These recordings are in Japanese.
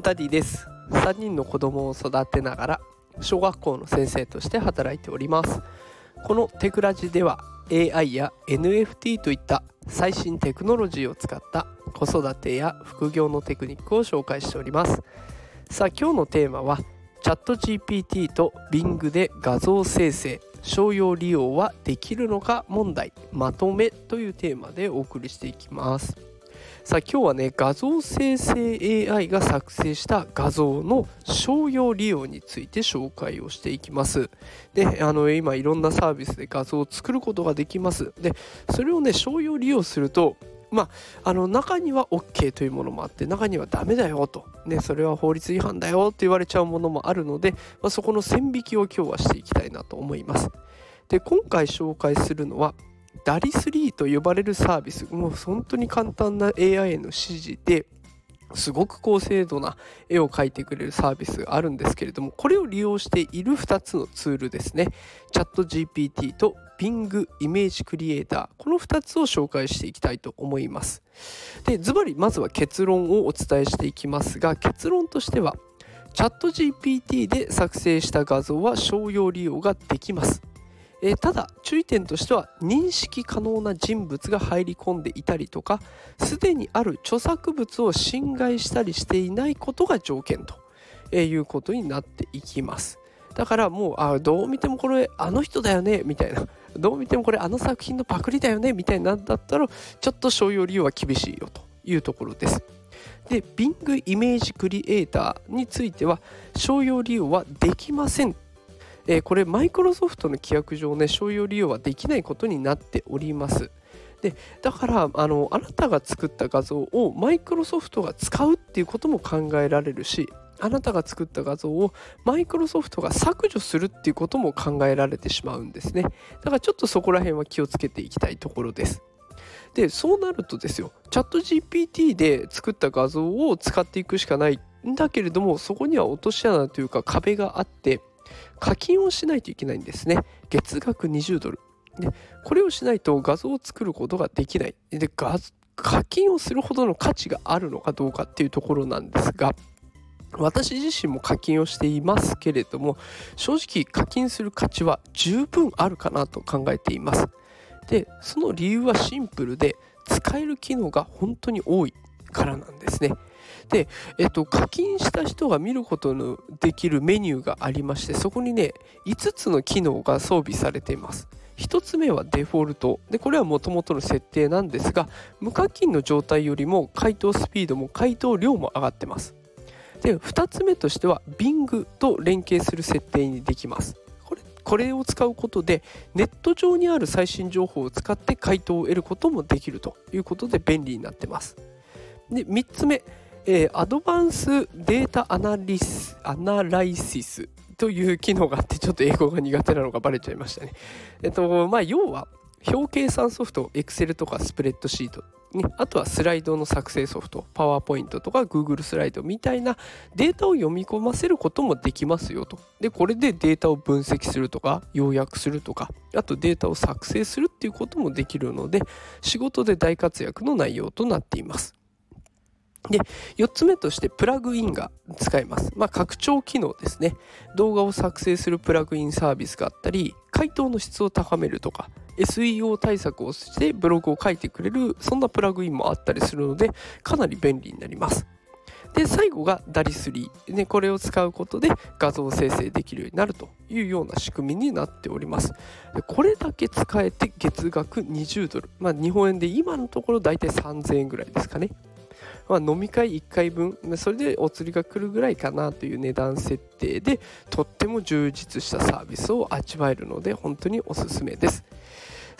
ダディです。3人の子供を育てながら小学校の先生として働いております。このテクラジでは AI や NFT といった最新テクノロジーを使った子育てや副業のテクニックを紹介しております。さあ今日のテーマはチャット GPT と Bing で画像生成商用利用はできるのか問題まとめというテーマでお送りしていきます。さあ今日はね画像生成 AI が作成した画像の商用利用について紹介をしていきます。であの今いろんなサービスで画像を作ることができます。でそれをね商用利用するとまあ、あの中には OK というものもあって中にはダメだよと、ね、それは法律違反だよと言われちゃうものもあるので、まあ、そこの線引きを今日はしていきたいなと思います。で今回紹介するのはダリ3と呼ばれるサービスもう本当に簡単な AI への指示ですごく高精度な絵を描いてくれるサービスがあるんですけれどもこれを利用している2つのツールですね。チャット GPT と Bing イメージクリエイター。この2つを紹介していきたいと思います。でズバリまずは結論をお伝えしていきますが結論としてはチャット GPT で作成した画像は商用利用ができます。えー、ただ注意点としては認識可能な人物が入り込んでいたりとかすでにある著作物を侵害したりしていないことが条件と、えー、いうことになっていきます。だからもうあどう見てもこれあの人だよねみたいな。どう見てもこれあの作品のパクリだよねみたいなんだったらちょっと商用利用は厳しいよというところです。で Bing イメージクリエイターについては商用利用はできませんえー、これマイクロソフトの規約上ね商用利用はできないことになっております。でだからあのあなたが作った画像をマイクロソフトが使うっていうことも考えられるしあなたが作った画像をマイクロソフトが削除するっていうことも考えられてしまうんですね。だからちょっとそこら辺は気をつけていきたいところです。でそうなるとですよチャット GPT で作った画像を使っていくしかないんだけれどもそこには落とし穴というか壁があって課金をしないといけないんですね。月額20ドル。でこれをしないと画像を作ることができない。で課金をするほどの価値があるのかどうかっていうところなんですが私自身も課金をしていますけれども正直課金する価値は十分あるかなと考えています。でその理由はシンプルで使える機能が本当に多いからなんですね。で、えっと、課金した人が見ることのできるメニューがありましてそこにね5つの機能が装備されています。1つ目はデフォルト。でこれはもともとの設定なんですが無課金の状態よりも回答スピードも回答量も上がってます。で2つ目としては Bing と連携する設定にできます。これこれを使うことでネット上にある最新情報を使って回答を得ることもできるということで便利になってます。で3つ目えー、 advanced data analys analysis という機能があってちょっと英語が苦手なのがバレちゃいましたね。えっとまあ要は表計算ソフト Excel とかスプレッドシートね、あとはスライドの作成ソフト、 PowerPoint とか Google スライドみたいなデータを読み込ませることもできますよと。で、これでデータを分析するとか、要約するとか、あとデータを作成するっていうこともできるので、仕事で大活躍の内容となっています。で、4つ目としてプラグインが使えます。まあ、拡張機能ですね。動画を作成するプラグインサービスがあったり、回答の質を高めるとか、SEO 対策をしてブログを書いてくれる、そんなプラグインもあったりするので、かなり便利になります。で、最後が DALI3。ね、これを使うことで画像生成できるようになるというような仕組みになっております。でこれだけ使えて月額20ドル。まあ、日本円で今のところ大体3000円ぐらいですかね。まあ、飲み会1回分。それでお釣りが来るぐらいかなという値段設定でとっても充実したサービスを味わえるので本当におすすめです。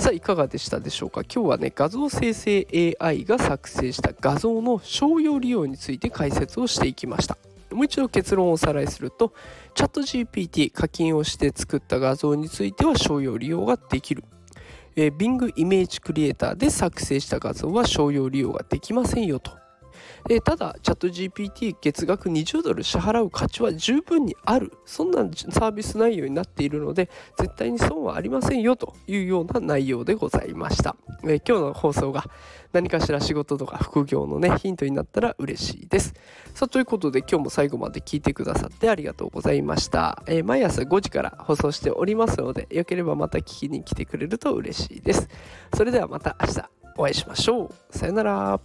さあいかがでしたでしょうか？今日はね画像生成 AI が作成した画像の商用利用について解説をしていきました。もう一度結論をおさらいするとチャット GPT 課金をして作った画像については商用利用ができる。えー、Bing イメージクリエイターで作成した画像は商用利用ができませんよと。えーただチャット GPT 月額20ドル支払う価値は十分にある。そんなサービス内容になっているので絶対に損はありませんよというような内容でございました、えー今日の放送が何かしら仕事とか副業のねヒントになったら嬉しいです。さあということで今日も最後まで聞いてくださってありがとうございました、えー毎朝5時から放送しておりますのでよければまた聞きに来てくれると嬉しいです。それではまた明日お会いしましょう。さよなら。